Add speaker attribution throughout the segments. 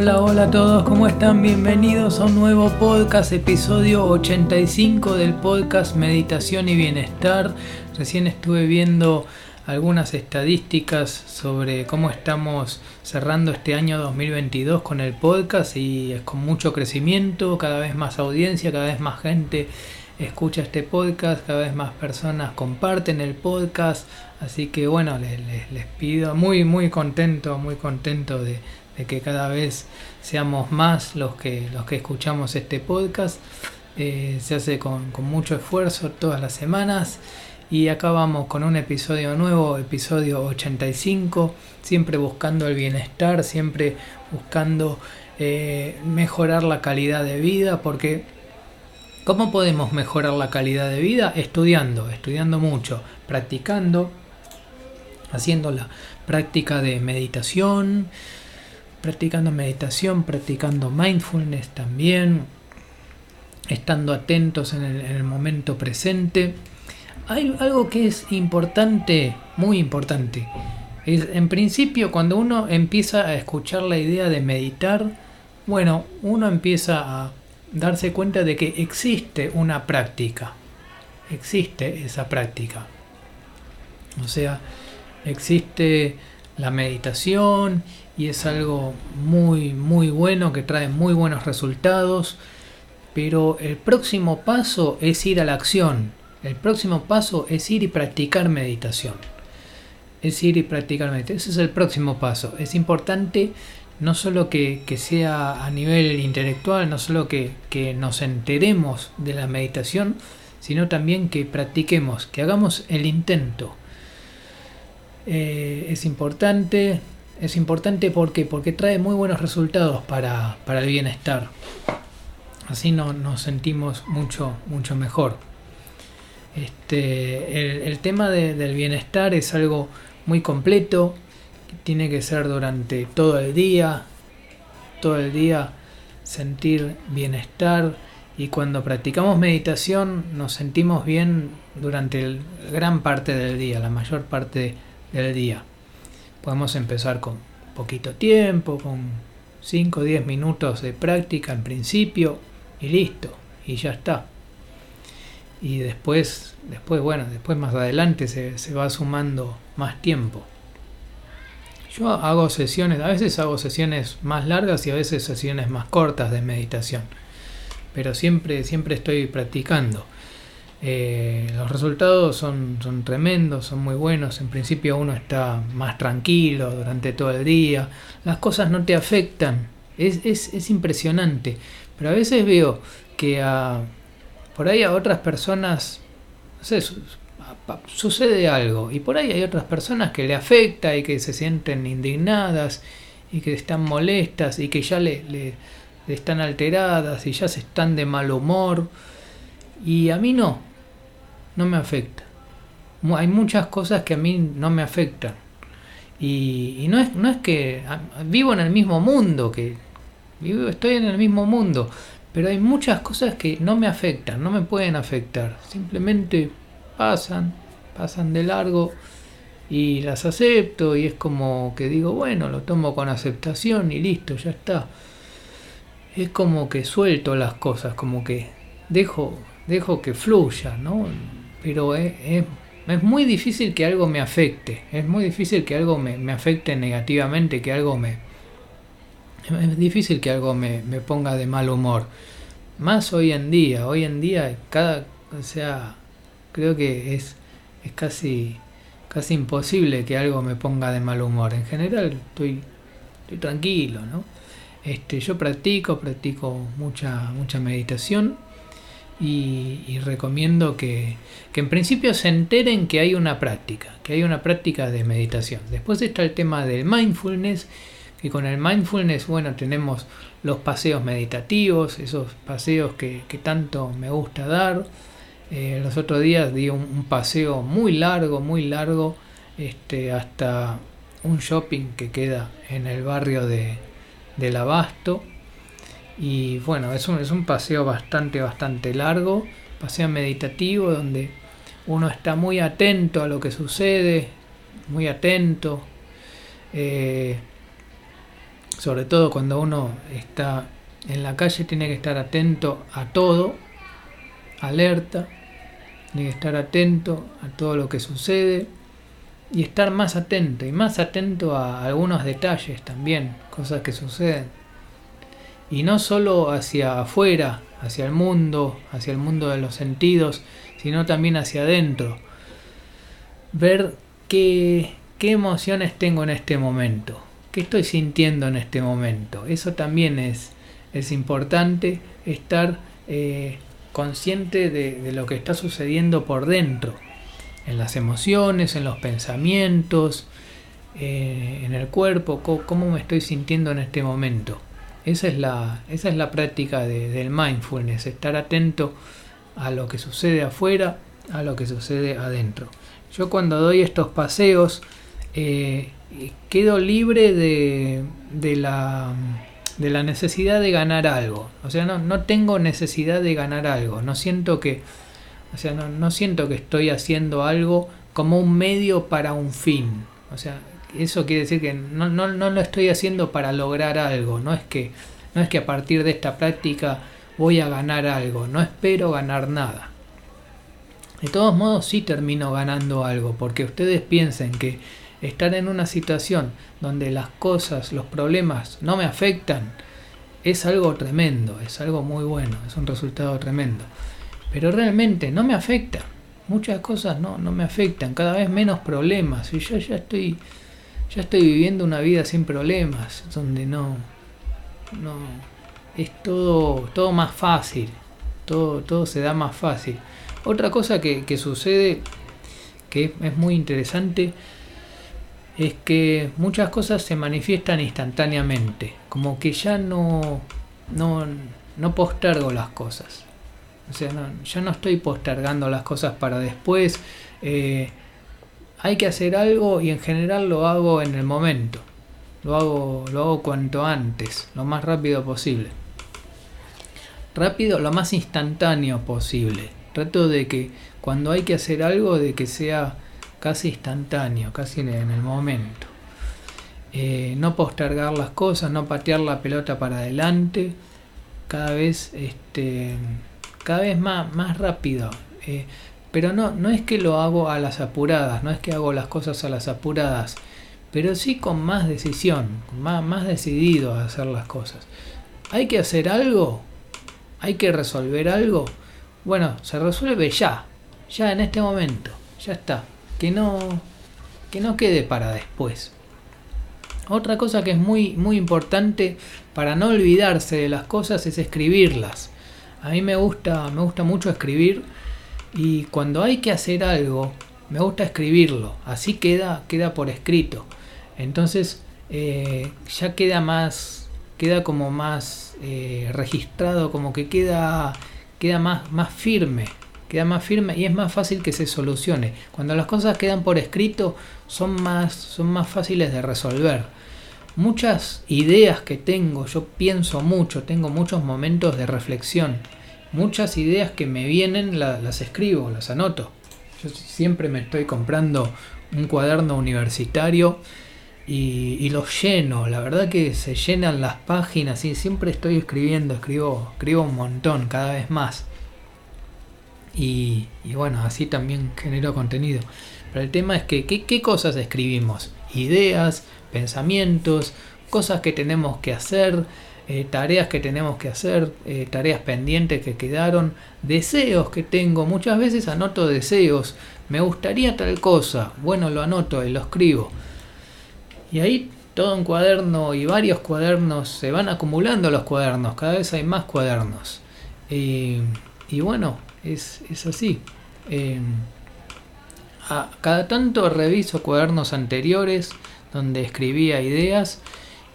Speaker 1: Hola, hola a todos, ¿cómo están? Bienvenidos a un nuevo podcast, episodio 85 del podcast Meditación y Bienestar. Recién estuve viendo algunas estadísticas sobre cómo estamos cerrando este año 2022 con el podcast y es con mucho crecimiento, cada vez más audiencia, cada vez más gente escucha este podcast, cada vez más personas comparten el podcast, así que bueno, les, les, pido, muy muy contento, muy contento de, que cada vez seamos más los que, los que escuchamos este podcast. Eh, se hace con, con, mucho esfuerzo todas las semanas y acá vamos con un episodio nuevo, episodio 85, siempre buscando el bienestar, siempre buscando eh, mejorar la calidad de vida, porque ¿cómo podemos mejorar la calidad de vida? Estudiando, estudiando mucho, practicando, haciendo la práctica de meditación, practicando meditación, practicando mindfulness también, estando atentos en el, momento presente. Hay algo que es importante, muy importante. Es, en principio, cuando uno empieza a escuchar la idea de meditar, bueno, uno empieza a darse cuenta de que existe una práctica. Existe esa práctica. O sea, existe la meditación y es algo muy, muy bueno que trae muy buenos resultados. Pero el próximo paso es ir a la acción. El próximo paso es ir y practicar meditación. Es ir y practicar meditación. Ese es el próximo paso. Es importante no solo que, sea a nivel intelectual, no solo que, nos enteremos de la meditación, sino también que practiquemos, que hagamos el intento. Eh, es importante es importante porque, porque trae muy buenos resultados para, el bienestar. Así no, nos sentimos mucho, mucho mejor. Este, el, tema del bienestar es algo muy completo, tiene que ser durante todo el día, todo el día sentir bienestar y cuando practicamos meditación nos sentimos bien durante gran parte del día, la mayor parte del día. Podemos empezar con poquito tiempo, con 5 o 10 minutos de práctica en principio y listo, y ya está. Y después, después bueno, después más adelante se, se va sumando más tiempo. Yo hago sesiones, a veces hago sesiones más largas y a veces sesiones más cortas de meditación, pero siempre, siempre estoy practicando. Eh, los resultados son, son tremendos, son muy buenos. En principio uno está más tranquilo durante todo el día. Las cosas no te afectan. Es, es, es impresionante. Pero a veces veo que a, por ahí a otras personas no sé, sucede algo. Y por ahí hay otras personas que le afecta y que se sienten indignadas y que están molestas y que ya le, le están alteradas y ya se están de mal humor. Y a mí no no me afecta. Hay muchas cosas que a mí no me afectan. Y, no, es, no es que vivo en el mismo mundo, que vivo, estoy en el mismo mundo, pero hay muchas cosas que no me afectan, no me pueden afectar. Simplemente pasan, pasan de largo y las acepto y es como que digo, bueno, lo tomo con aceptación y listo, ya está. Es como que suelto las cosas, como que dejo, dejo que fluya, ¿no? Pero es, muy difícil que algo me afecte, es muy difícil que algo me, afecte negativamente, que algo me... Es difícil que algo me, ponga de mal humor. Más hoy en día, hoy en día cada... O sea, creo que es, es casi, casi imposible que algo me ponga de mal humor. En general estoy, estoy tranquilo, ¿no? Este, yo practico, practico mucha, mucha meditación y, recomiendo que, en principio se enteren que hay una práctica, que hay una práctica de meditación. Después está el tema del mindfulness, que con el mindfulness, bueno, tenemos los paseos meditativos, esos paseos que, tanto me gusta dar. Eh, los otros días di un, paseo muy largo, muy largo, este, hasta un shopping que queda en el barrio de, del Abasto y bueno, es un, es un paseo bastante, bastante largo, paseo meditativo donde uno está muy atento a lo que sucede, muy atento. Eh, sobre todo cuando uno está en la calle, tiene que estar atento a todo, alerta, tiene que estar atento a todo lo que sucede y estar más atento y más atento a algunos detalles también, cosas que suceden. Y no solo hacia afuera, hacia el mundo, hacia el mundo de los sentidos, sino también hacia adentro. Ver qué, qué emociones tengo en este momento, qué estoy sintiendo en este momento. Eso también es, es importante, estar eh, consciente de, lo que está sucediendo por dentro, en las emociones, en los pensamientos, eh, en el cuerpo, cómo, me estoy sintiendo en este momento. Esa es la, esa es la práctica del mindfulness, estar atento a lo que sucede afuera, a lo que sucede adentro. Yo cuando doy estos paseos eh, quedo libre de, de, la, de la necesidad de ganar algo. O sea, no, no tengo necesidad de ganar algo. No siento que, o sea, no, no siento que estoy haciendo algo como un medio para un fin. O sea, eso quiere decir que no, no, no lo estoy haciendo para lograr algo. No es que, no es que a partir de esta práctica voy a ganar algo, no espero ganar nada. De todos modos sí termino ganando algo, porque ustedes piensen que estar en una situación donde las cosas, los problemas no me afectan, es algo tremendo, es algo muy bueno, es un resultado tremendo. Pero realmente no me afecta, muchas cosas no, no me afectan, cada vez menos problemas, y yo ya estoy, ya estoy viviendo una vida sin problemas, donde no, no, es todo, todo más fácil, todo, todo se da más fácil. Otra cosa que, sucede, que es muy interesante, es que muchas cosas se manifiestan instantáneamente, como que ya no, no, no postergo las cosas. O sea, yo no estoy postergando las cosas para después. Eh, hay que hacer algo y en general lo hago en el momento. Lo hago, lo hago cuanto antes, lo más rápido posible rápido, lo más instantáneo posible. Trato de que cuando hay que hacer algo, de que sea casi instantáneo, casi en el momento. Eh, no postergar las cosas, no patear la pelota para adelante, cada vez, este, cada vez más, más rápido. Eh, pero no, no es que lo hago a las apuradas, no es que hago las cosas a las apuradas, pero sí con más decisión, más, más decidido a hacer las cosas. Hay que hacer algo, hay que resolver algo, bueno, se resuelve ya, ya en este momento, ya está, que no, que no quede para después. Otra cosa que es muy, muy importante para no olvidarse de las cosas es escribirlas. A mí me gusta, me gusta mucho escribir y cuando hay que hacer algo, me gusta escribirlo. Así queda, queda por escrito. Entonces eh, ya queda más, queda como más eh, registrado, como que queda, queda más, más firme, queda más firme y es más fácil que se solucione. Cuando las cosas quedan por escrito son más, son más fáciles de resolver. Muchas ideas que tengo, yo pienso mucho, tengo muchos momentos de reflexión. Muchas ideas que me vienen las escribo, las anoto. Yo siempre me estoy comprando un cuaderno universitario y, los lleno. La verdad que se llenan las páginas y siempre estoy escribiendo, escribo, escribo un montón, cada vez más. Y, bueno, así también genero contenido. Pero el tema es que, ¿qué, cosas escribimos? Ideas, pensamientos, cosas que tenemos que hacer, eh, tareas que tenemos que hacer, eh, tareas pendientes que quedaron, deseos que tengo. Muchas veces anoto deseos. Me gustaría tal cosa. Bueno, lo anoto y lo escribo. Y ahí todo un cuaderno y varios cuadernos, se van acumulando los cuadernos, cada vez hay más cuadernos. y bueno, es, así. Em, a, cada tanto reviso cuadernos anteriores donde escribía ideas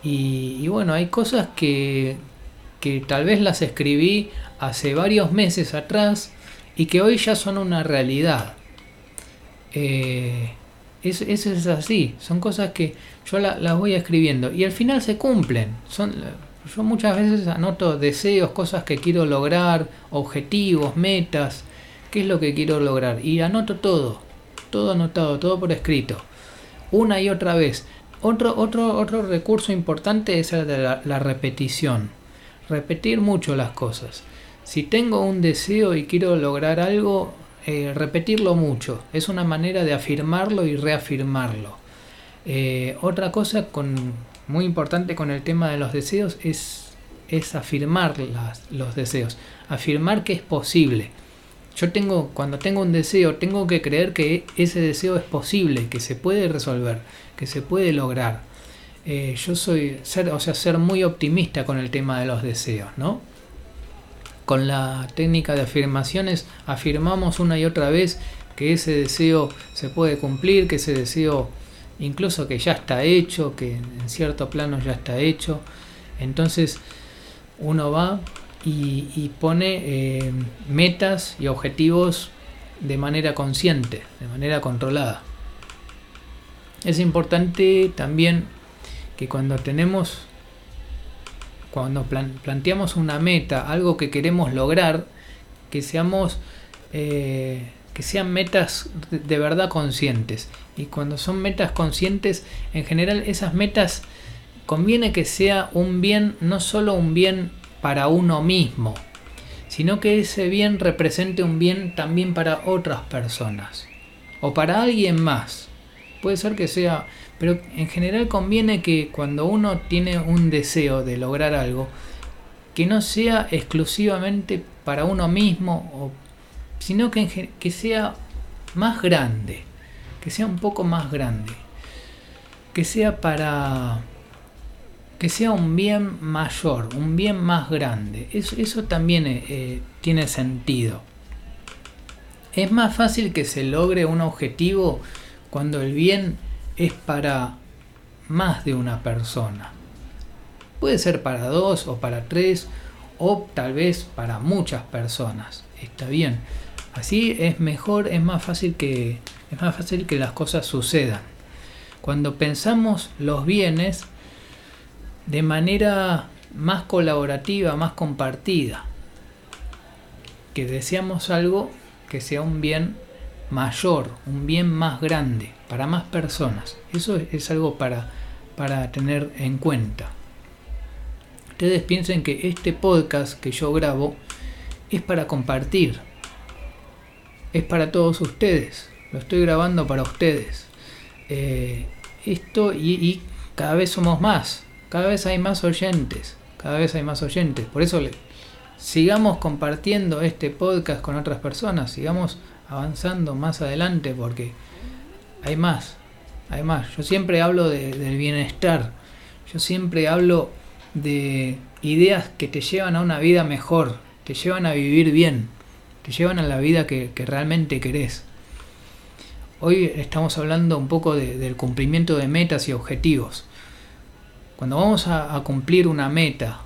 Speaker 1: y, bueno, hay cosas que, que tal vez las escribí hace varios meses atrás y que hoy ya son una realidad. Eh, eso es así, son cosas que yo las voy escribiendo y al final se cumplen. Son, yo muchas veces anoto deseos, cosas que quiero lograr, objetivos, metas, qué es lo que quiero lograr y anoto todo, todo anotado, todo por escrito, una y otra vez. Otro, otro, otro recurso importante es el de la, repetición. Repetir mucho las cosas. Si tengo un deseo y quiero lograr algo, eh, repetirlo mucho. Es una manera de afirmarlo y reafirmarlo. Eh, otra cosa con, muy importante con el tema de los deseos es, es afirmar los deseos. Afirmar que es posible. Yo tengo, cuando tengo un deseo, tengo que creer que ese deseo es posible, que se puede resolver, que se puede lograr. Eh, yo soy, ser, o sea, ser muy optimista con el tema de los deseos, ¿no? Con la técnica de afirmaciones afirmamos una y otra vez que ese deseo se puede cumplir, que ese deseo incluso que ya está hecho, que en cierto plano ya está hecho. Entonces uno va y, pone eh, metas y objetivos de manera consciente, de manera controlada. Es importante también que cuando tenemos, cuando planteamos una meta, algo que queremos lograr, que seamos, eh, que sean metas de verdad conscientes. Y cuando son metas conscientes, en general esas metas conviene que sea un bien, no solo un bien para uno mismo, sino que ese bien represente un bien también para otras personas o para alguien más. Puede ser que sea, pero en general conviene que cuando uno tiene un deseo de lograr algo, que no sea exclusivamente para uno mismo, sino que, que sea más grande, que sea un poco más grande, que sea para que sea un bien mayor, un bien más grande. Eso, eso también eh, tiene sentido. Es más fácil que se logre un objetivo cuando el bien es para más de una persona. Puede ser para dos o para tres o tal vez para muchas personas. Está bien. Así es mejor, es más fácil que es más fácil que las cosas sucedan. Cuando pensamos los bienes de manera más colaborativa, más compartida. Que deseamos algo que sea un bien mayor, un bien más grande, para más personas. Eso es algo para, para tener en cuenta. Ustedes piensen que este podcast que yo grabo es para compartir. Es para todos ustedes. Lo estoy grabando para ustedes. Eh, esto y, y cada vez somos más cada vez hay más oyentes, cada vez hay más oyentes. Por eso sigamos compartiendo este podcast con otras personas, sigamos avanzando más adelante porque hay más, hay más. Yo siempre hablo del bienestar, yo siempre hablo de ideas que te llevan a una vida mejor, te llevan a vivir bien, te llevan a la vida que, realmente querés. Hoy estamos hablando un poco del cumplimiento de metas y objetivos. Cuando vamos a, cumplir una meta,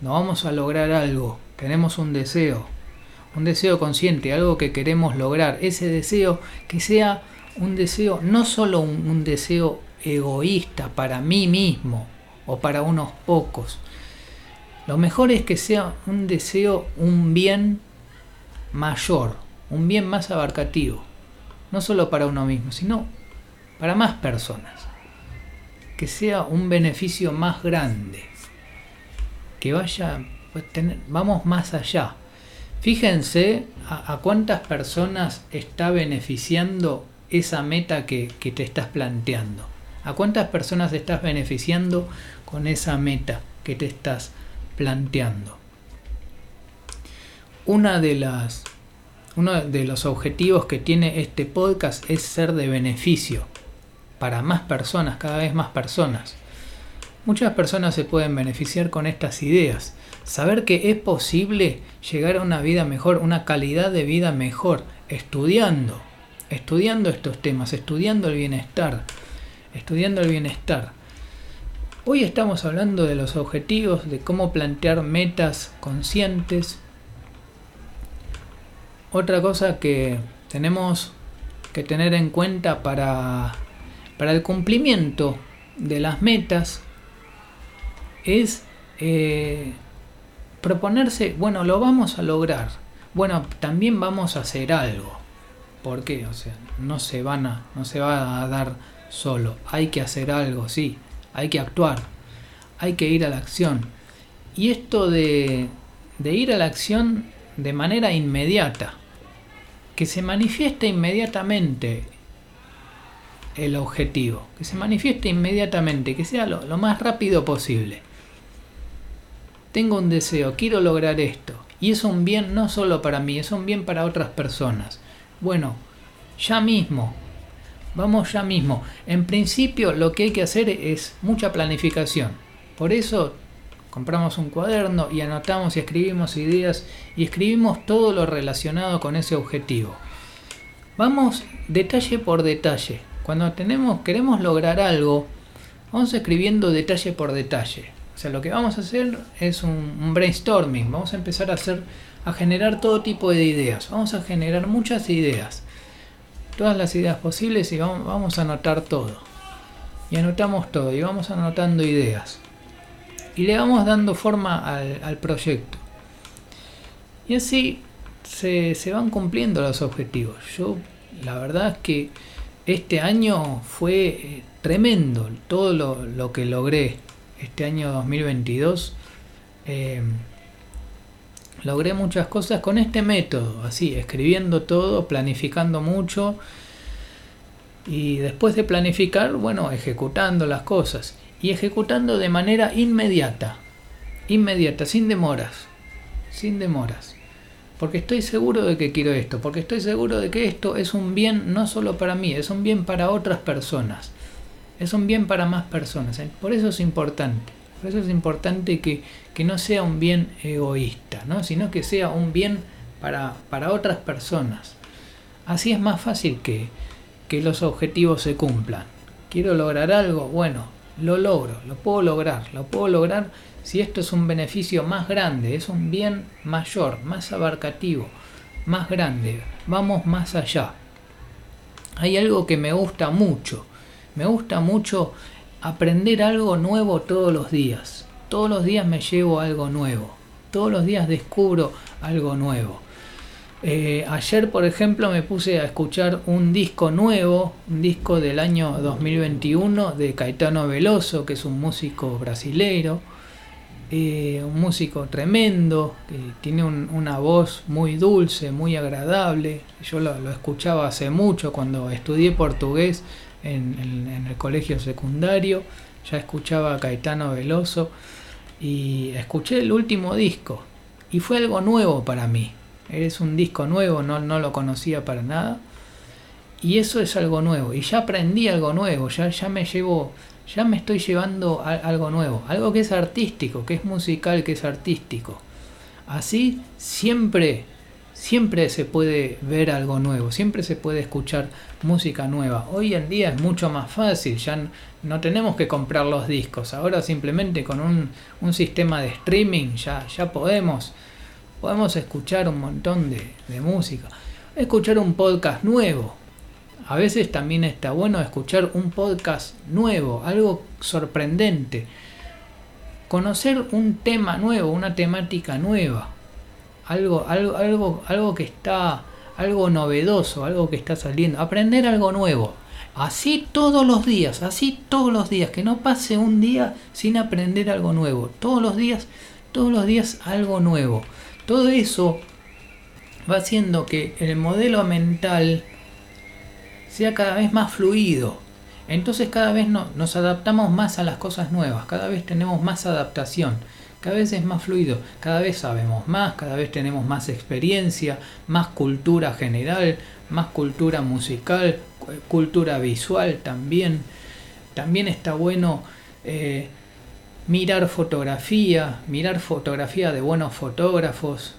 Speaker 1: no vamos a lograr algo, tenemos un deseo, un deseo consciente, algo que queremos lograr, ese deseo que sea un deseo, no solo un, deseo egoísta para mí mismo o para unos pocos. Lo mejor es que sea un deseo, un bien mayor, un bien más abarcativo, no solo para uno mismo, sino para más personas que sea un beneficio más grande, que vaya, pues, vamos más allá. Fíjense a, cuántas personas está beneficiando esa meta que, que te estás planteando. ¿A cuántas personas estás beneficiando con esa meta que te estás planteando? Una de las, uno de los objetivos que tiene este podcast es ser de beneficio para más personas, cada vez más personas. Muchas personas se pueden beneficiar con estas ideas. Saber que es posible llegar a una vida mejor, una calidad de vida mejor, estudiando, estudiando estos temas, estudiando el bienestar, estudiando el bienestar. Hoy estamos hablando de los objetivos, de cómo plantear metas conscientes. Otra cosa que tenemos que tener en cuenta para para el cumplimiento de las metas es eh, proponerse, bueno, lo vamos a lograr, bueno, también vamos a hacer algo. ¿Por qué? O sea, no se van a, no se va a dar solo. Hay que hacer algo, sí. Hay que actuar. Hay que ir a la acción. Y esto de, de ir a la acción de manera inmediata. Que se manifieste inmediatamente el objetivo. Que se manifieste inmediatamente. Que sea lo, más rápido posible. Tengo un deseo, quiero lograr esto. Y es un bien no solo para mí, es un bien para otras personas. Bueno, ya mismo, vamos ya mismo. En principio lo que hay que hacer es mucha planificación. Por eso compramos un cuaderno y anotamos y escribimos ideas y escribimos todo lo relacionado con ese objetivo. Vamos detalle por detalle. Cuando tenemos, queremos lograr algo, vamos escribiendo detalle por detalle. O sea, lo que vamos a hacer es un, brainstorming. Vamos a empezar a hacer, a generar todo tipo de ideas. Vamos a generar muchas ideas todas las ideas posibles y vamos, a anotar todo. Y anotamos todo y vamos anotando ideas. Y le vamos dando forma al, proyecto. Y así se, van cumpliendo los objetivos. Yo, la verdad es que este año fue eh, tremendo todo lo, que logré este año 2022. Eh, logré muchas cosas con este método, así, escribiendo todo, planificando mucho y después de planificar, bueno, ejecutando las cosas y ejecutando de manera inmediata, inmediata, sin demoras, sin demoras. Porque estoy seguro de que quiero esto, porque estoy seguro de que esto es un bien no solo para mí, es un bien para otras personas, es un bien para más personas. Por eso es importante. Por eso es importante que, no sea un bien egoísta, ¿no? sino que sea un bien para, para otras personas. Así es más fácil que, que los objetivos se cumplan. Quiero lograr algo, bueno, lo logro, lo puedo lograr, lo puedo lograr si esto es un beneficio más grande, es un bien mayor, más abarcativo, más grande, vamos más allá. Hay algo que me gusta mucho, me gusta mucho aprender algo nuevo todos los días. Todos los días me llevo algo nuevo. Todos los días descubro algo nuevo. Eh, ayer, por ejemplo, me puse a escuchar un disco nuevo, un disco del año 2021 de Caetano Veloso, que es un músico brasileiro, eh, un músico tremendo, que tiene una voz muy dulce, muy agradable. Yo lo escuchaba hace mucho cuando estudié portugués en, el colegio secundario, ya escuchaba a Caetano Veloso y escuché el último disco y fue algo nuevo para mí. Es un disco nuevo, no, no lo conocía para nada. Y eso es algo nuevo. Y ya aprendí algo nuevo, ya, ya me llevo, ya me estoy llevando algo nuevo. Algo que es artístico, que es musical, que es artístico. Así siempre siempre se puede ver algo nuevo, siempre se puede escuchar música nueva. Hoy en día es mucho más fácil, ya no tenemos que comprar los discos, ahora simplemente con un, sistema de streaming ya, ya podemos, podemos escuchar un montón de, de música, escuchar un podcast nuevo. A veces también está bueno escuchar un podcast nuevo, algo sorprendente, conocer un tema nuevo, una temática nueva algo, algo, algo, algo que está, algo novedoso, algo que está saliendo, aprender algo nuevo. Así todos los días, así todos los días, que no pase un día sin aprender algo nuevo. Todos los días, todos los días algo nuevo. Todo eso va haciendo que el modelo mental sea cada vez más fluido. Entonces cada vez nos adaptamos más a las cosas nuevas, cada vez tenemos más adaptación cada vez es más fluido, cada vez sabemos más, cada vez tenemos más experiencia, más cultura general, más cultura musical, cultura visual también. También está bueno eh, mirar fotografía, mirar fotografía de buenos fotógrafos,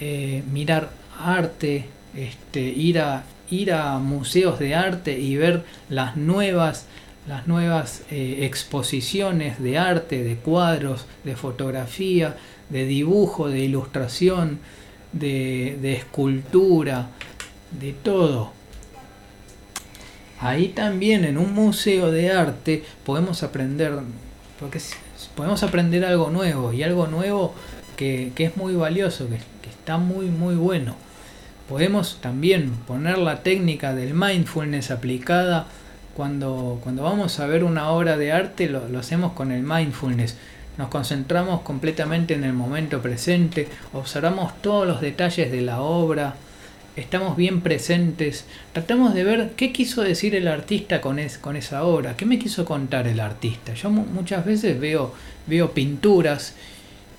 Speaker 1: eh, mirar arte, este, ir, a, ir a museos de arte y ver las nuevas las nuevas eh, exposiciones de arte, de cuadros, de fotografía, de dibujo, de ilustración, de, escultura, de todo. Ahí también en un museo de arte podemos aprender, porque podemos aprender algo nuevo y algo nuevo que, es muy valioso, que, que está muy muy bueno. Podemos también poner la técnica del mindfulness aplicada cuando, cuando vamos a ver una obra de arte lo, lo hacemos con el mindfulness. Nos concentramos completamente en el momento presente, observamos todos los detalles de la obra, estamos bien presentes, tratamos de ver qué quiso decir el artista con, es, con esa obra, qué me quiso contar el artista. Yo muchas veces veo, veo pinturas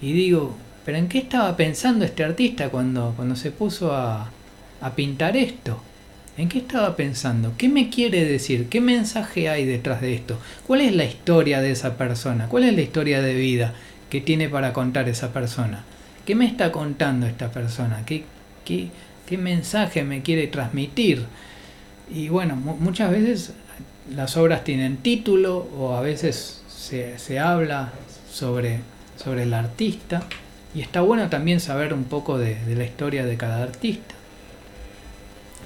Speaker 1: y digo, pero ¿en qué estaba pensando este artista cuando, cuando se puso a, a pintar esto? ¿En qué estaba pensando? ¿Qué me quiere decir? ¿Qué mensaje hay detrás de esto? ¿Cuál es la historia de esa persona? ¿Cuál es la historia de vida que tiene para contar esa persona? ¿Qué me está contando esta persona? ¿Qué, qué, qué mensaje me quiere transmitir? Y bueno, muchas veces las obras tienen título o a veces se, se habla sobre, sobre el artista y está bueno también saber un poco de, de la historia de cada artista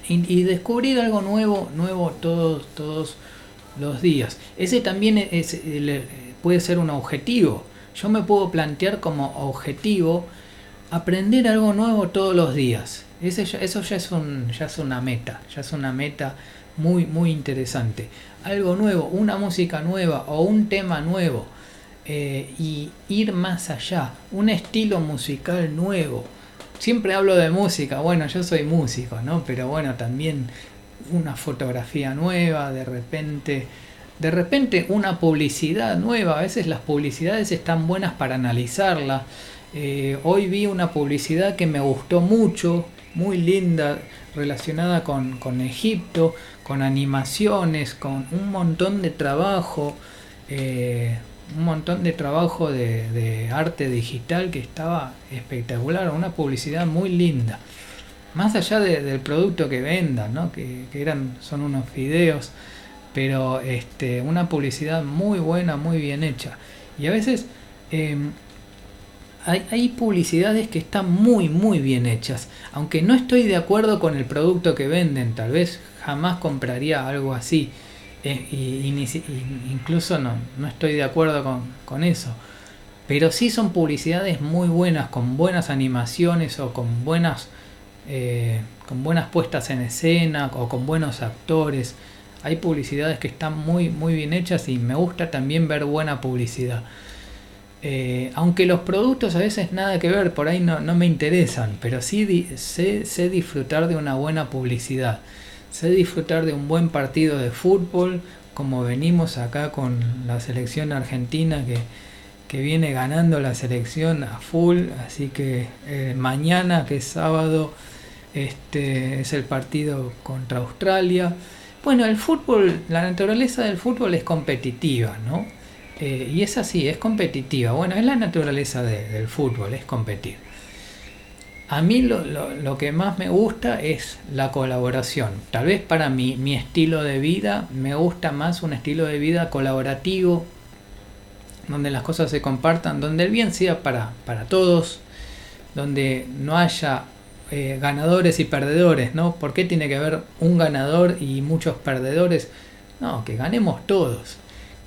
Speaker 1: y, descubrir algo nuevo, nuevo todos, todos los días. Ese también es, puede ser un objetivo. Yo me puedo plantear como objetivo aprender algo nuevo todos los días. Eso ya es, un, ya es una meta, ya es una meta muy, muy interesante. Algo nuevo, una música nueva o un tema nuevo. Eh, y ir más allá, un estilo musical nuevo, siempre hablo de música, bueno, yo soy músico, ¿no? Pero bueno, también una fotografía nueva, de repente, de repente una publicidad nueva, a veces las publicidades están buenas para analizarla. Eh, hoy vi una publicidad que me gustó mucho, muy linda, relacionada con, con Egipto, con animaciones, con un montón de trabajo. Eh, un montón de trabajo de, arte digital que estaba espectacular, una publicidad muy linda. Más allá del producto que vendan, ¿no? que, eran, son unos videos, pero este, una publicidad muy buena, muy bien hecha. Y a veces em, hay, hay, publicidades que están muy, muy bien hechas. Aunque no estoy de acuerdo con el producto que venden, tal vez jamás compraría algo así eh, y, incluso no, no, estoy de acuerdo con, eso. Pero sí son publicidades muy buenas, con buenas animaciones o con buenas, eh, con buenas puestas en escena o con buenos actores. Hay publicidades que están muy, muy bien hechas y me gusta también ver buena publicidad. Eh, aunque los productos a veces nada que ver, por ahí no, no me interesan, pero sí sé, sé disfrutar de una buena publicidad sé disfrutar de un buen partido de fútbol, como venimos acá con la selección argentina que, viene ganando la selección a full, así que eh, mañana que es sábado este es el partido contra Australia. Bueno, el fútbol, la naturaleza del fútbol es competitiva, ¿no? Eh, y es así, es competitiva. Bueno, es la naturaleza del fútbol, es competir. A mí lo, que más me gusta es la colaboración. Tal vez para mi, mi estilo de vida me gusta más un estilo de vida colaborativo, donde las cosas se compartan, donde el bien sea para, para todos, donde no haya eh, ganadores y perdedores, ¿no? ¿Por qué tiene que haber un ganador y muchos perdedores? No, que ganemos todos.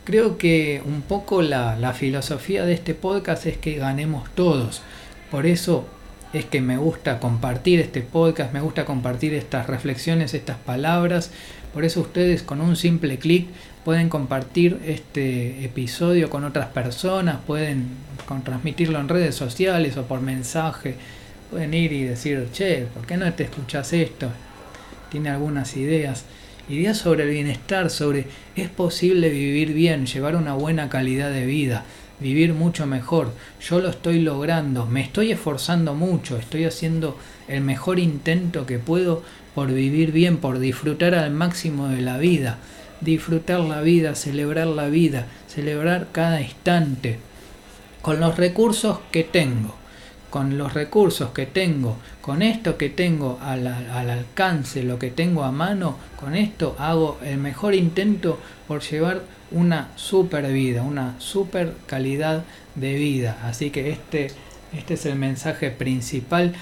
Speaker 1: Creo que un poco la, filosofía de este podcast es que ganemos todos. Por eso es que me gusta compartir este podcast, me gusta compartir estas reflexiones, estas palabras. Por eso ustedes con un simple clic pueden compartir este episodio con otras personas, pueden transmitirlo en redes sociales o por mensaje. Pueden ir y decir, che, ¿por qué no te escuchas esto? Tiene algunas ideas. Ideas sobre el bienestar, sobre es posible vivir bien, llevar una buena calidad de vida vivir mucho mejor. Yo lo estoy logrando, me estoy esforzando mucho, estoy haciendo el mejor intento que puedo por vivir bien, por disfrutar al máximo de la vida. Disfrutar la vida, celebrar la vida, celebrar cada instante con los recursos que tengo. Con los recursos que tengo, con esto que tengo al, al alcance, lo que tengo a mano, con esto hago el mejor intento por llevar una super vida, una super calidad de vida. Así que este, este es el mensaje principal.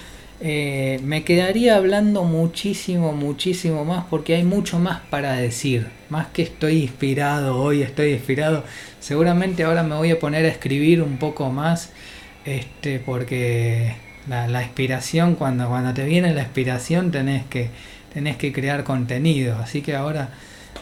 Speaker 1: Eh, me quedaría hablando muchísimo, muchísimo más porque hay mucho más para decir. Más que estoy inspirado, hoy estoy inspirado. Seguramente ahora me voy a poner a escribir un poco más. Este, porque la, la inspiración, cuando, cuando te viene la inspiración tenés que, tenés que crear contenido. Así que ahora,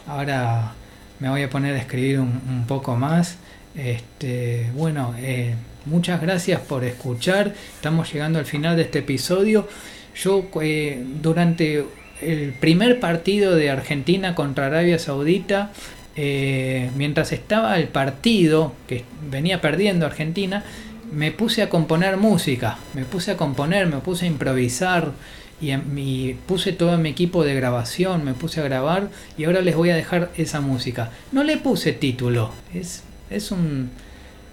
Speaker 1: ahora me voy a poner a escribir un, poco más. Este, bueno, eh, muchas gracias por escuchar. Estamos llegando al final de este episodio. Yo eh, durante el primer partido de Argentina contra Arabia Saudita, eh, mientras estaba el partido que venía perdiendo Argentina, me puse a componer música, me puse a componer, me puse a improvisar y, puse todo mi equipo de grabación, me puse a grabar y ahora les voy a dejar esa música. No le puse título, es, un,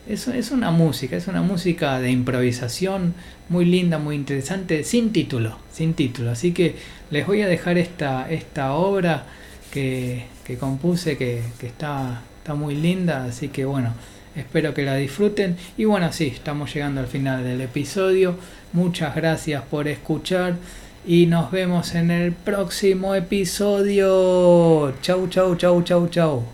Speaker 1: es, una música, es una música de improvisación muy linda, muy interesante, sin título, sin título. Así que les voy a dejar esta, obra que, compuse, que, que está, está muy linda, así que bueno. Espero que la disfruten. Y bueno, sí, estamos llegando al final del episodio. Muchas gracias por escuchar. Y nos vemos en el próximo episodio. Chau, chau, chau, chau, chau.